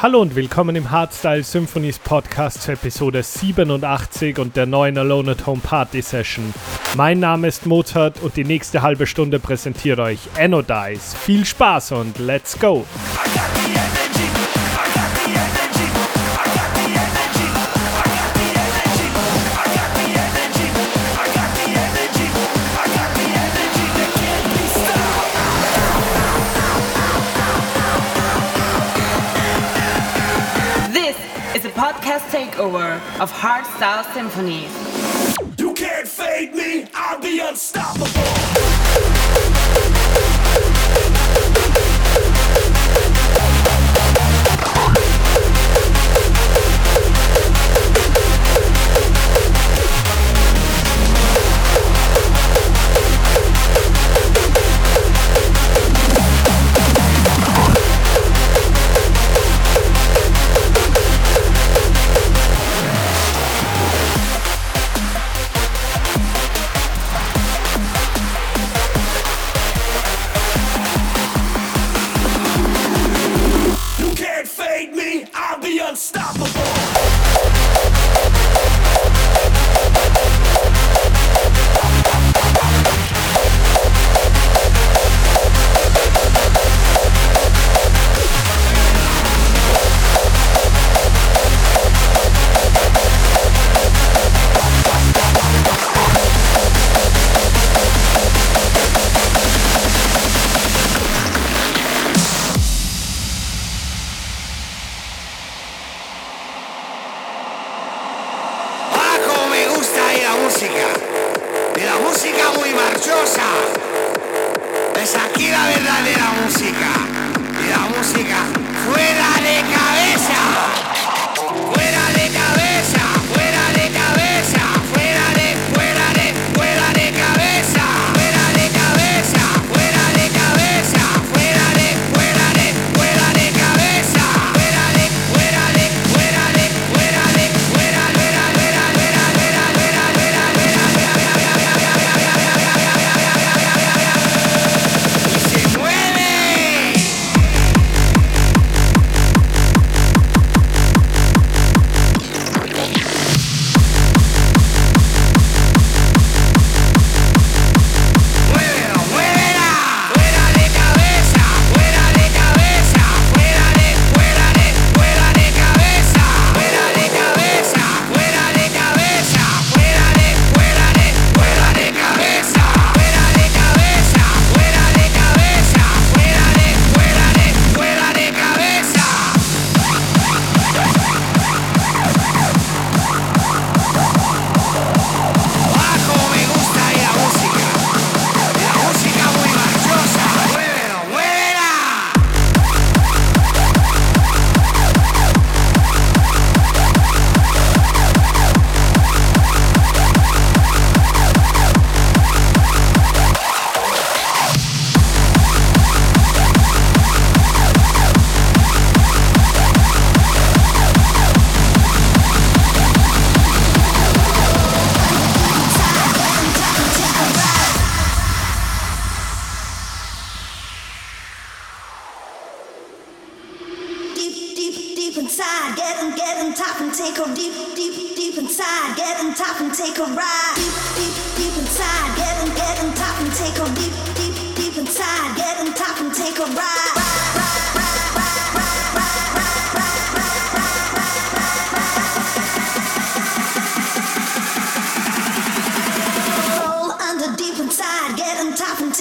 Hallo und willkommen im Hardstyle Symphonies Podcast zur Episode 87 und der neuen Alone at Home Party Session. Mein Name ist Mozart und die nächste halbe Stunde präsentiert euch Anodize. Viel Spaß und let's go! Of Hardstyle Symphonies. You can't fade me, I'll be unstoppable.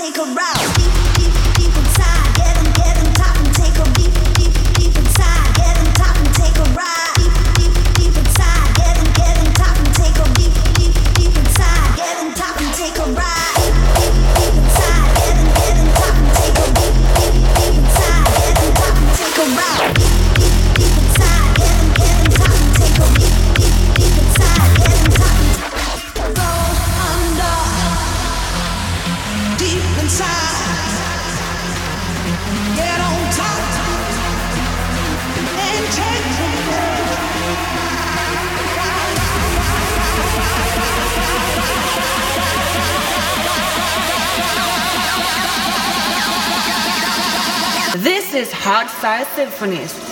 This is Symphonies.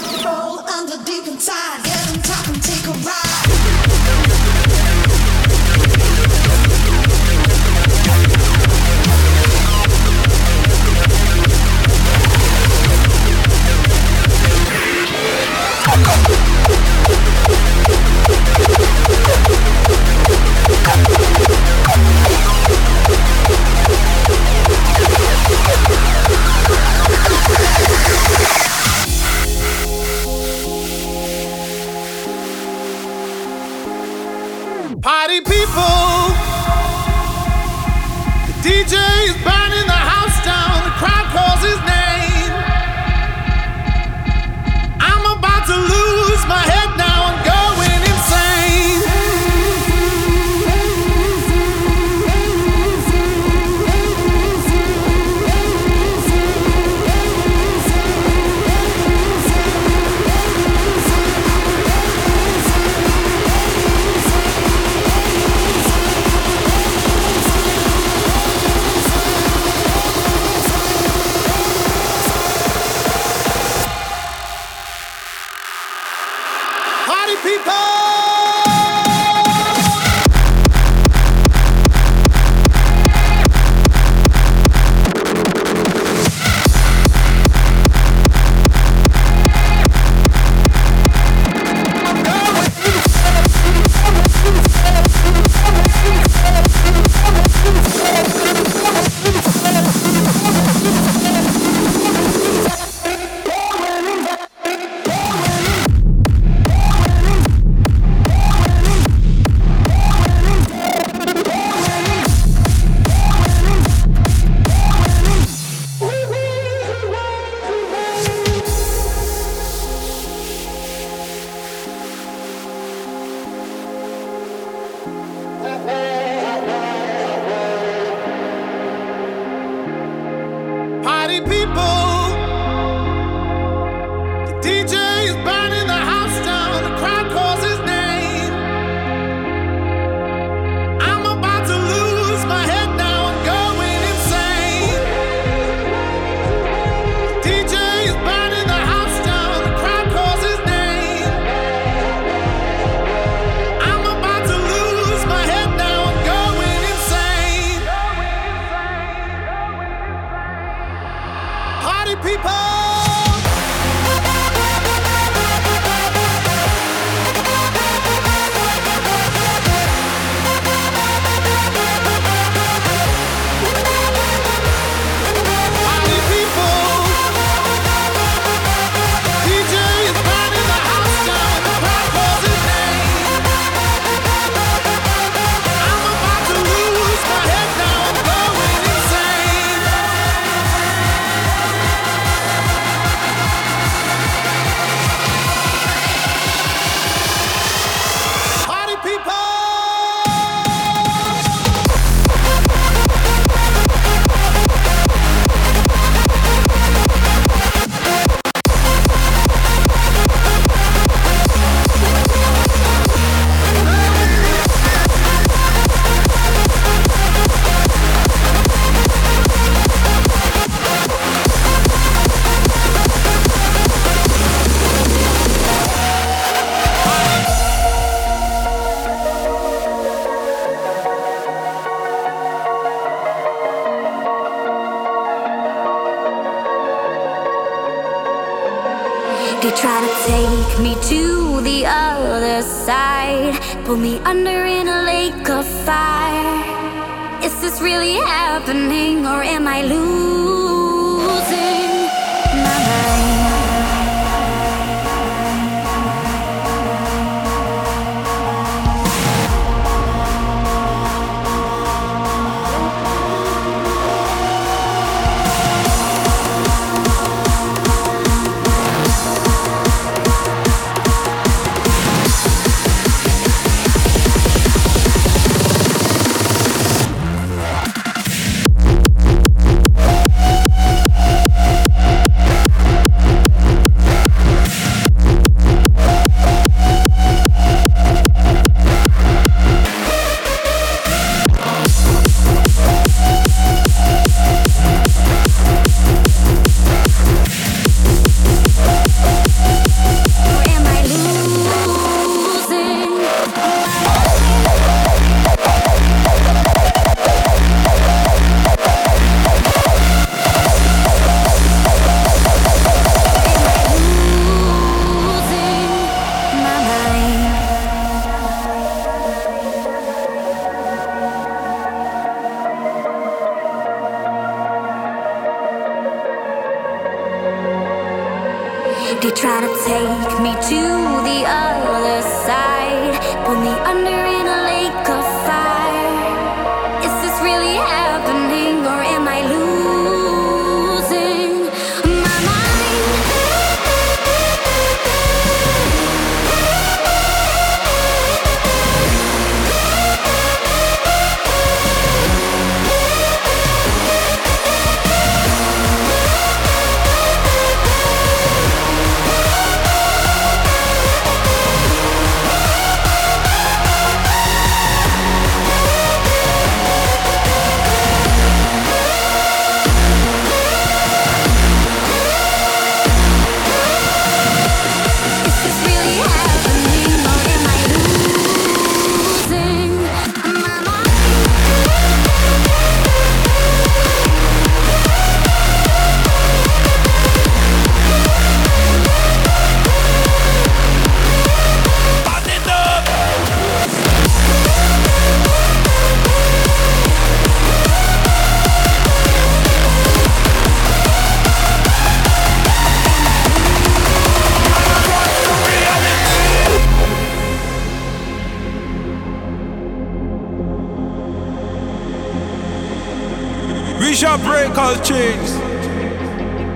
try to take me to the other side. Pull me under in a lake of fire. Is this really happening or am I losing?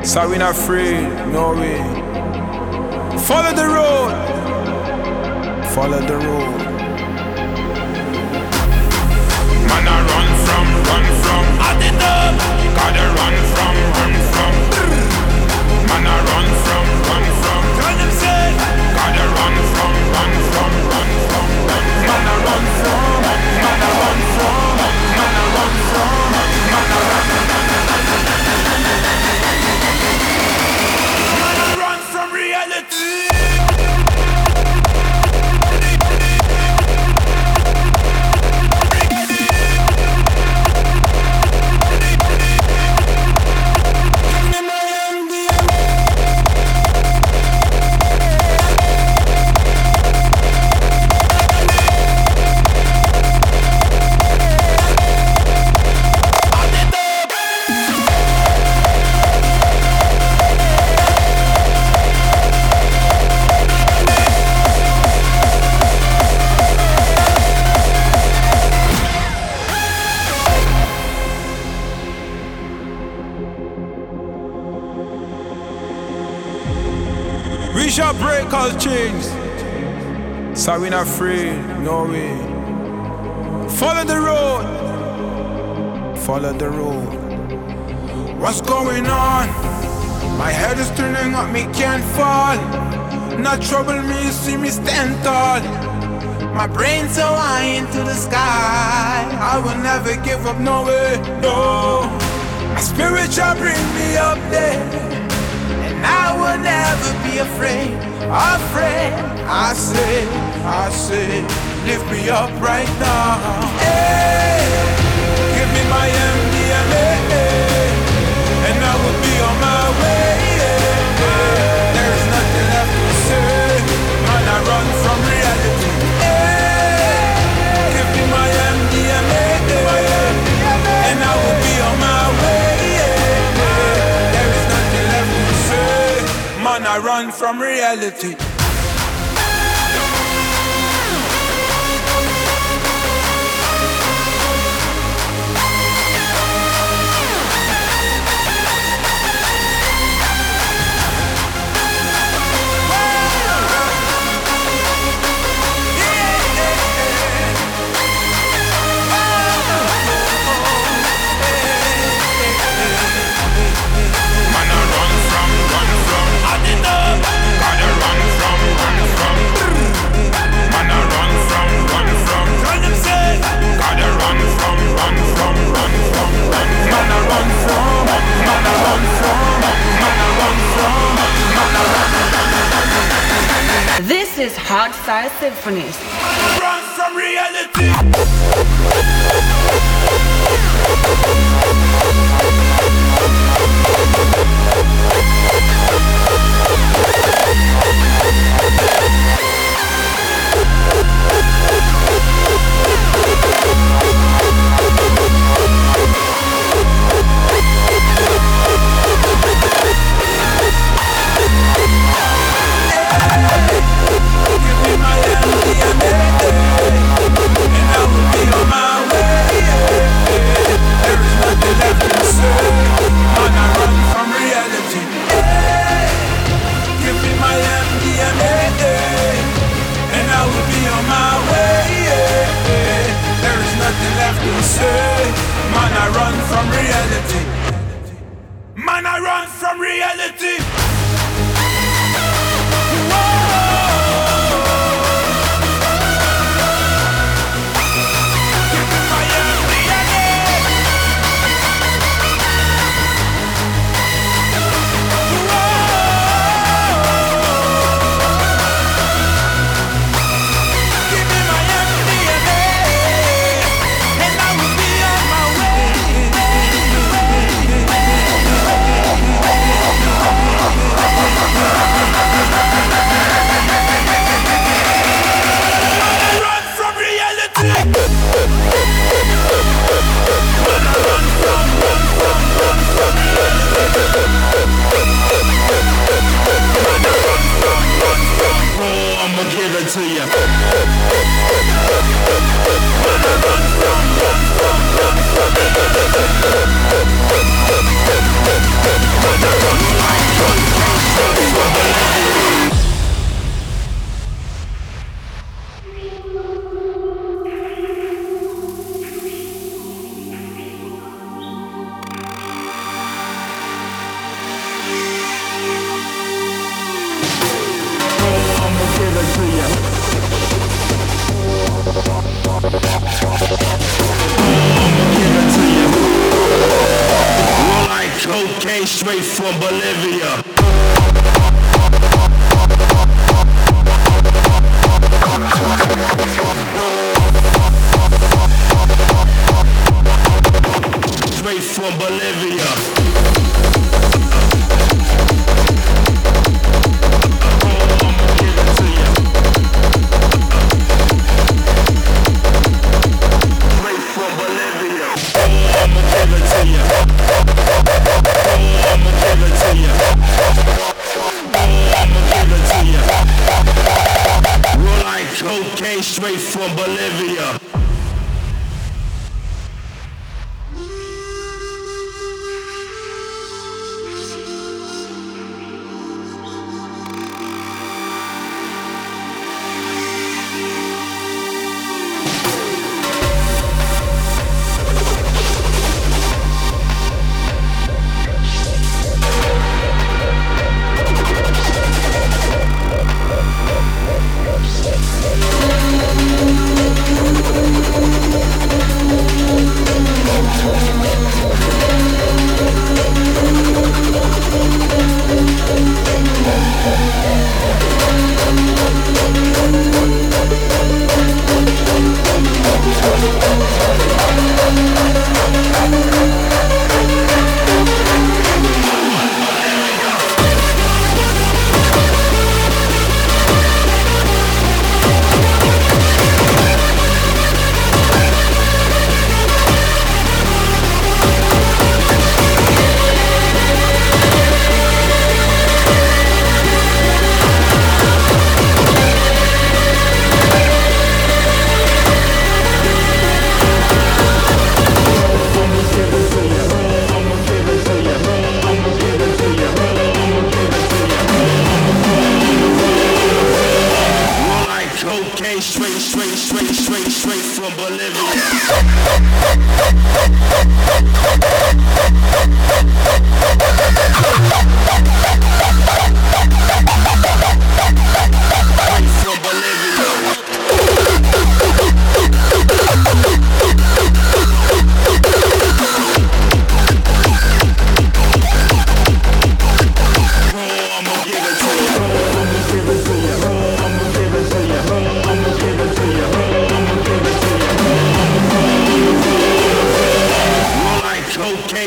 So we're not afraid, no way. Follow the road, follow the road. Man, I run from, run from, I did up. Gotta run from, run from. Man, I run from, run from. Tell them say, gotta run from, run from, run from, run. from. Man, I run from, afraid, no way. Follow the road, follow the road. What's going on? My head is turning up, me can't fall. Not trouble me, see me stand tall. My brain so high into the sky. I will never give up, no way, no. My spirit shall bring me up there. And I will never be afraid afraid. I say, I say, lift me up right now. Hey, give me my MDMA, and I will be on my way. There's nothing left to say, man. I run from reality. Hey, give me my MDMA, and I will be on my way. There is nothing left to say, man. I run from reality. Symphonies. to you. straight from Bolivia.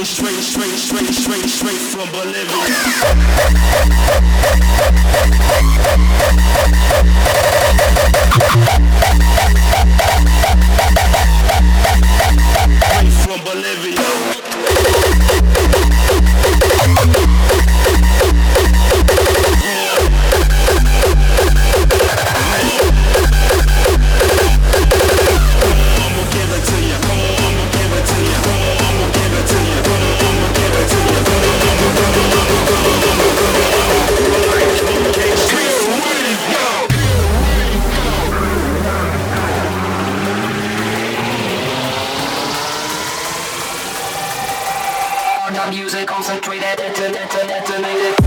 straight, straight, straight, straight, straight from Bolivia. concentrated, detonated. detonated.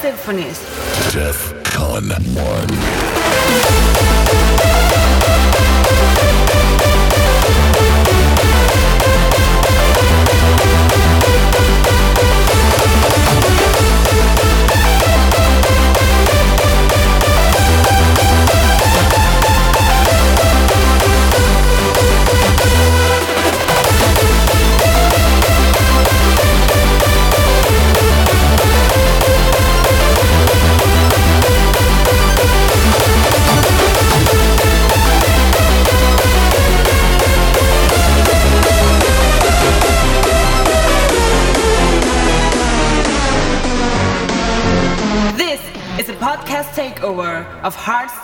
Symphonies. Def Con 1.